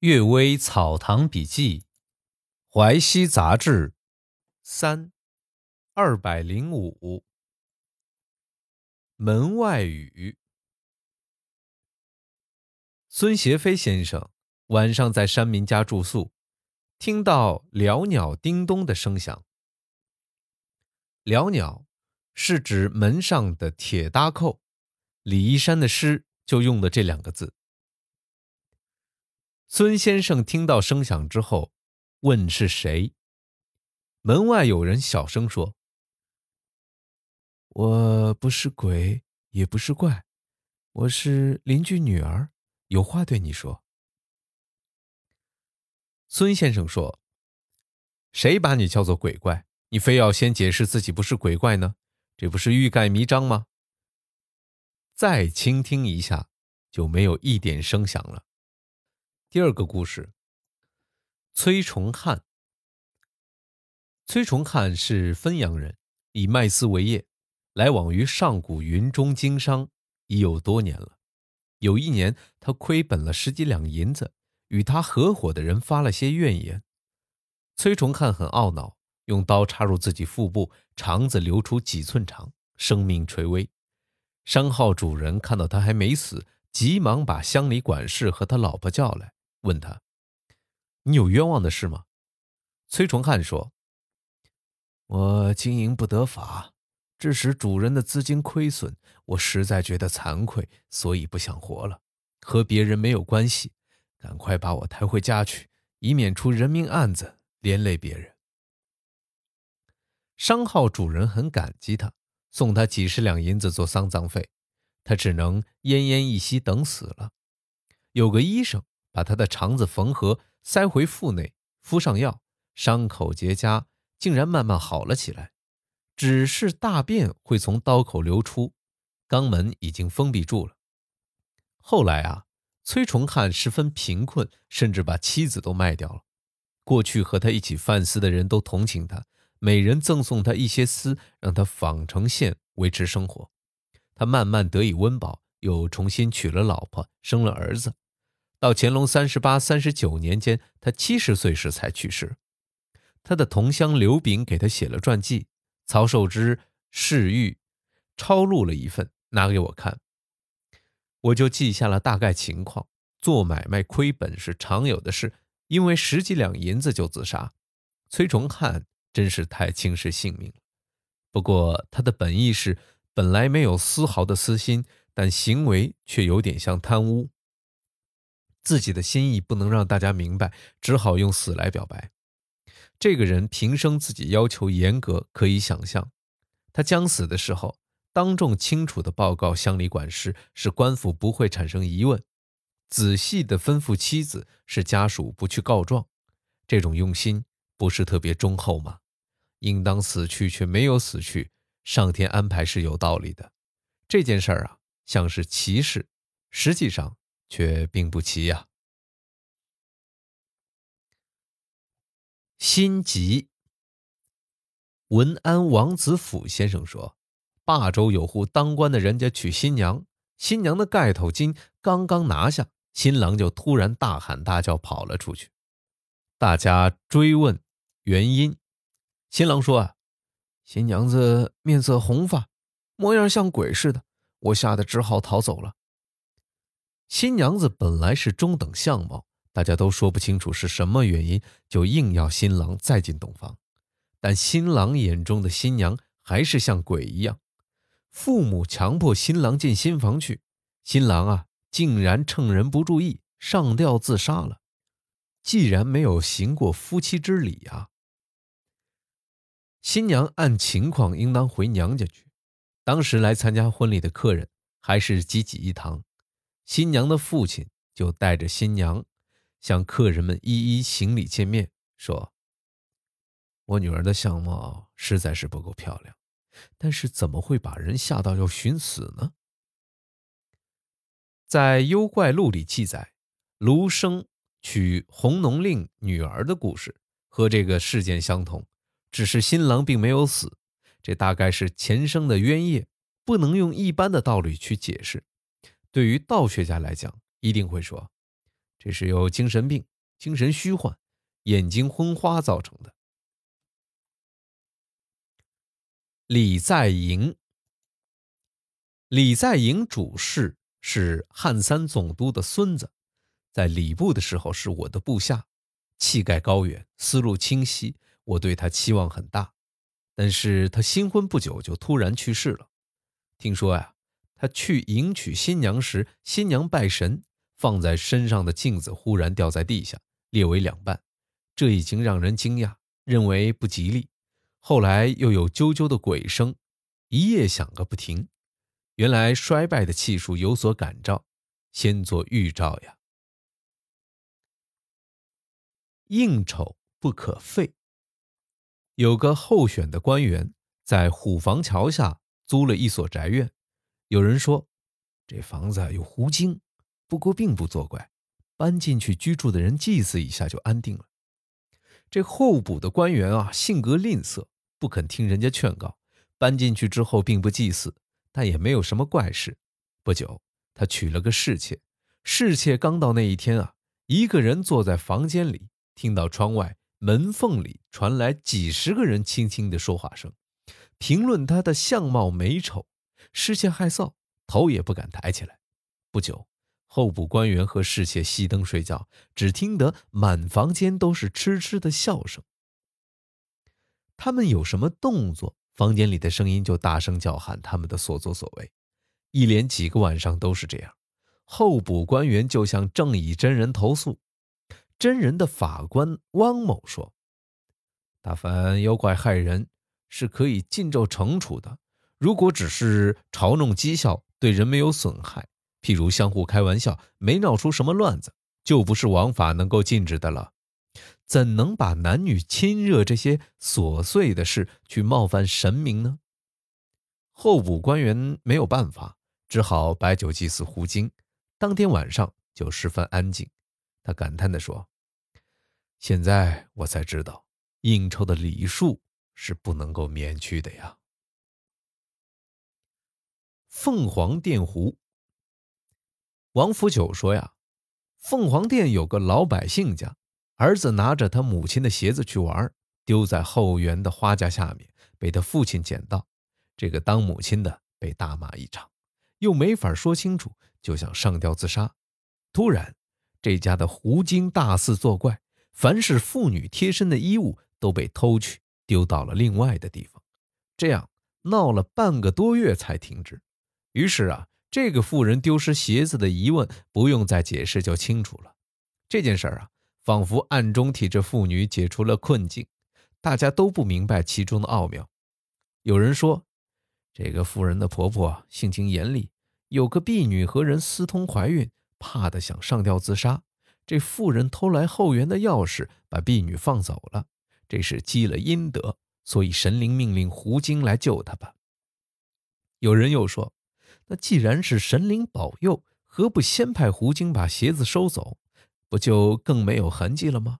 阅微草堂笔记，淮西杂志，三二百零五。门外雨。孙协飞先生晚上在山民家住宿，听到袅袅叮咚的声响。袅袅是指门上的铁搭扣，李一山的诗就用的这两个字。孙先生听到声响之后，问是谁。门外有人小声说：“我不是鬼，也不是怪，我是邻居女儿，有话对你说。”孙先生说：“谁把你叫做鬼怪？你非要先解释自己不是鬼怪呢？这不是欲盖弥彰吗？”再倾听一下，就没有一点声响了。第二个故事。崔崇汉。崔崇汉是汾阳人，以卖丝为业，来往于上古云中经商已有多年了。有一年，他亏本了十几两银子，与他合伙的人发了些怨言。崔崇汉很懊恼，用刀插入自己腹部，肠子流出几寸长，生命垂危。商号主人看到他还没死，急忙把乡里管事和他老婆叫来。问他：“你有冤枉的事吗？”崔崇汉说：“我经营不得法，致使主人的资金亏损，我实在觉得惭愧，所以不想活了。和别人没有关系，赶快把我抬回家去，以免出人命案子，连累别人。”商号主人很感激他，送他几十两银子做丧葬费，他只能奄奄一息等死了。有个医生。把他的肠子缝合，塞回腹内，敷上药，伤口结痂，竟然慢慢好了起来。只是大便会从刀口流出，肛门已经封闭住了。后来啊，崔崇汉十分贫困，甚至把妻子都卖掉了。过去和他一起贩丝的人都同情他，每人赠送他一些丝，让他纺成线维持生活。他慢慢得以温饱，又重新娶了老婆，生了儿子。到乾隆三十八、三十九年间，他七十岁时才去世。他的同乡刘炳给他写了传记，曹寿之侍御抄录了一份，拿给我看。我就记下了大概情况。做买卖亏本是常有的事，因为十几两银子就自杀。崔崇汉真是太轻视性命了。不过他的本意是本来没有丝毫的私心，但行为却有点像贪污。自己的心意不能让大家明白，只好用死来表白。这个人平生自己要求严格，可以想象。他将死的时候，当众清楚的报告乡里管事，使官府不会产生疑问；仔细的吩咐妻子，使家属不去告状。这种用心不是特别忠厚吗？应当死去却没有死去，上天安排是有道理的。这件事儿啊，像是奇事，实际上。却并不齐呀。心急。文安王子府先生说，霸州有户当官的人家娶新娘，新娘的盖头巾刚刚拿下，新郎就突然大喊大叫跑了出去。大家追问原因，新郎说啊，新娘子面色红发，模样像鬼似的，我吓得只好逃走了。新娘子本来是中等相貌，大家都说不清楚是什么原因，就硬要新郎再进洞房。但新郎眼中的新娘还是像鬼一样。父母强迫新郎进新房去，新郎啊，竟然趁人不注意上吊自杀了。既然没有行过夫妻之礼啊，新娘按情况应当回娘家去。当时来参加婚礼的客人还是济济一堂。新娘的父亲就带着新娘，向客人们一一行礼见面，说：“我女儿的相貌实在是不够漂亮，但是怎么会把人吓到要寻死呢？”在《幽怪录》里记载，卢生娶红农令女儿的故事和这个事件相同，只是新郎并没有死，这大概是前生的冤业，不能用一般的道理去解释。对于道学家来讲，一定会说，这是由精神病、精神虚幻、眼睛昏花造成的。李在寅，李在寅主事是汉三总督的孙子，在礼部的时候是我的部下，气概高远，思路清晰，我对他期望很大。但是他新婚不久就突然去世了。听说呀，他去迎娶新娘时，新娘拜神。放在身上的镜子忽然掉在地下，裂为两半，这已经让人惊讶，认为不吉利。后来又有啾啾的鬼声，一夜响个不停。原来衰败的气数有所感召，先做预兆呀。应酬不可废。有个候选的官员在虎坊桥下租了一所宅院，有人说这房子有狐精。不过并不作怪，搬进去居住的人祭祀一下就安定了。这候补的官员啊，性格吝啬，不肯听人家劝告。搬进去之后并不祭祀，但也没有什么怪事。不久，他娶了个侍妾。侍妾刚到那一天啊，一个人坐在房间里，听到窗外门缝里传来几十个人轻轻的说话声，评论他的相貌美丑。侍妾害臊，头也不敢抬起来。不久。候补官员和侍妾熄灯睡觉，只听得满房间都是痴痴的笑声。他们有什么动作，房间里的声音就大声叫喊他们的所作所为。一连几个晚上都是这样。候补官员就向正义真人投诉。真人的法官汪某说：“但凡妖怪害人，是可以尽咒惩处的。如果只是嘲弄讥笑，对人没有损害。”譬如相互开玩笑，没闹出什么乱子，就不是王法能够禁止的了。怎能把男女亲热这些琐碎的事去冒犯神明呢？候补官员没有办法，只好摆酒祭祀狐精。当天晚上就十分安静。他感叹地说：“现在我才知道，应酬的礼数是不能够免去的呀。”凤凰电狐。王福九说：“呀，凤凰殿有个老百姓家，儿子拿着他母亲的鞋子去玩，丢在后园的花架下面，被他父亲捡到。这个当母亲的被大骂一场，又没法说清楚，就想上吊自杀。突然，这家的狐精大肆作怪，凡是妇女贴身的衣物都被偷去，丢到了另外的地方。这样闹了半个多月才停止。于是啊。”这个妇人丢失鞋子的疑问不用再解释就清楚了。这件事儿啊，仿佛暗中替这妇女解除了困境。大家都不明白其中的奥妙。有人说，这个妇人的婆婆性情严厉，有个婢女和人私通怀孕，怕的想上吊自杀。这妇人偷来后园的钥匙，把婢女放走了。这是积了阴德，所以神灵命令狐精来救她吧。有人又说。那既然是神灵保佑，何不先派狐精把鞋子收走，不就更没有痕迹了吗？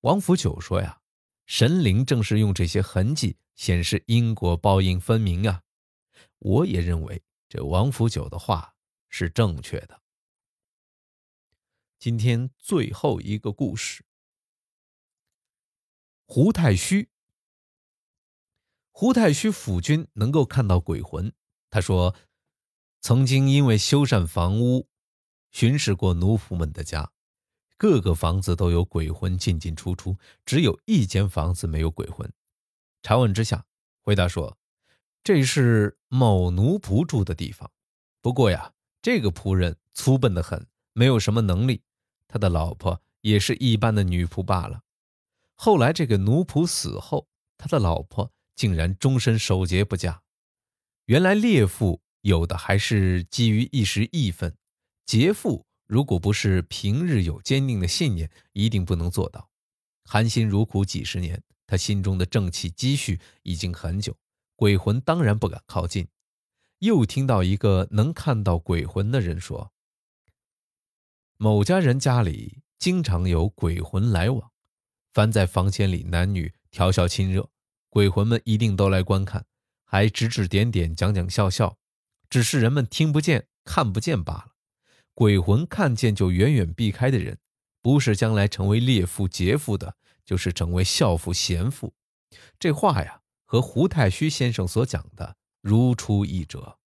王福九说呀，神灵正是用这些痕迹显示因果报应分明啊。我也认为这王福九的话是正确的。今天最后一个故事，胡太虚。胡太虚府君能够看到鬼魂。他说：“曾经因为修缮房屋，巡视过奴仆们的家，各个房子都有鬼魂进进出出，只有一间房子没有鬼魂。查问之下，回答说，这是某奴仆住的地方。不过呀，这个仆人粗笨得很，没有什么能力，他的老婆也是一般的女仆罢了。后来这个奴仆死后，他的老婆竟然终身守节不嫁。”原来猎妇有的还是基于一时义愤，劫妇如果不是平日有坚定的信念，一定不能做到。含辛茹苦几十年，他心中的正气积蓄已经很久，鬼魂当然不敢靠近。又听到一个能看到鬼魂的人说：“某家人家里经常有鬼魂来往，凡在房间里男女调笑亲热，鬼魂们一定都来观看。”还指指点点，讲讲笑笑，只是人们听不见、看不见罢了。鬼魂看见就远远避开的人，不是将来成为烈妇劫妇的，就是成为孝妇贤妇。这话呀，和胡太虚先生所讲的如出一辙。